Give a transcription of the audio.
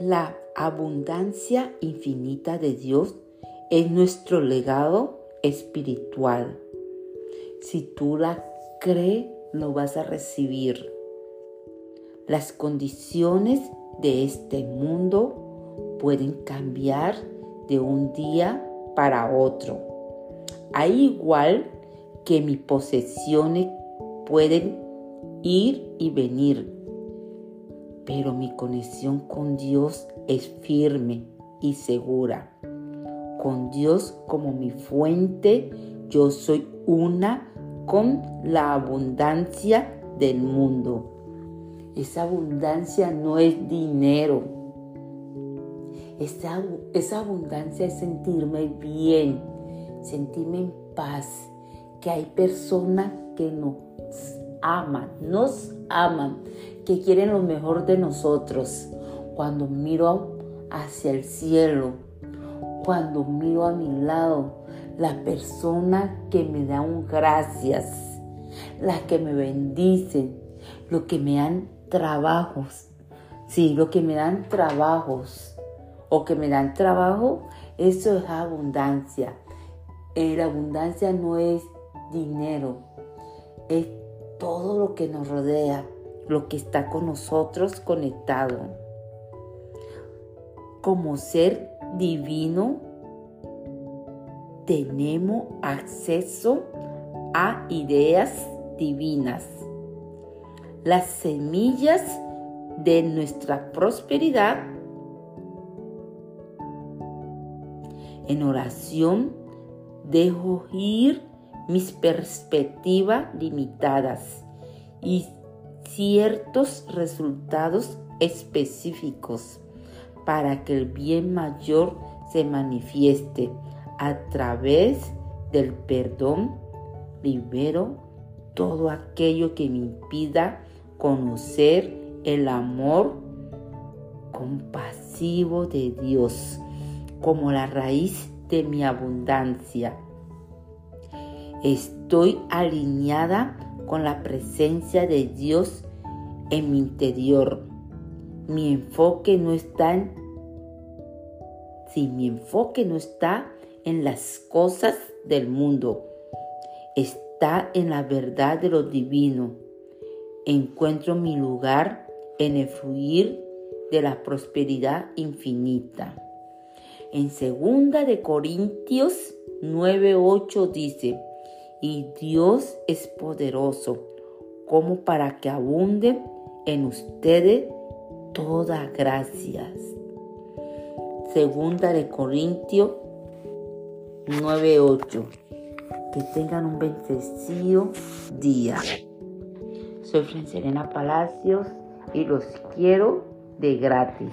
La abundancia infinita de Dios es nuestro legado espiritual. Si tú la crees, lo vas a recibir. Las condiciones de este mundo pueden cambiar de un día para otro. Al igual que mis posesiones pueden ir y venir, pero mi conexión con Dios es firme y segura. Con Dios como mi fuente, yo soy una con la abundancia del mundo. Esa abundancia no es dinero. Esa, abundancia es sentirme bien, sentirme en paz, que hay personas que nos aman, nos aman, que quieren lo mejor de nosotros. Cuando miro hacia el cielo, cuando miro a mi lado, la persona que me da gracias, las que me bendicen, lo que me dan trabajos. Sí, lo que me dan trabajos o que me dan trabajo, eso es abundancia. La abundancia no es dinero, es todo lo que nos rodea, lo que está con nosotros conectado. Como ser divino, tenemos acceso a ideas divinas. Las semillas de nuestra prosperidad en oración dejo ir mis perspectivas limitadas y ciertos resultados específicos para que el bien mayor se manifieste a través del perdón, libero todo aquello que me impida conocer el amor compasivo de Dios como la raíz de mi abundancia. Estoy alineada con la presencia de Dios en mi interior. Mi enfoque no está en si mi enfoque no está en las cosas del mundo, está en la verdad de lo divino. Encuentro mi lugar en el fluir de la prosperidad infinita. En segunda de Corintios 9:8 dice, "Y Dios es poderoso como para que abunde en ustedes toda gracia." Segunda de Corintios 9:8. Que tengan un bendecido día. Soy Serena Palacios y los quiero de gratis.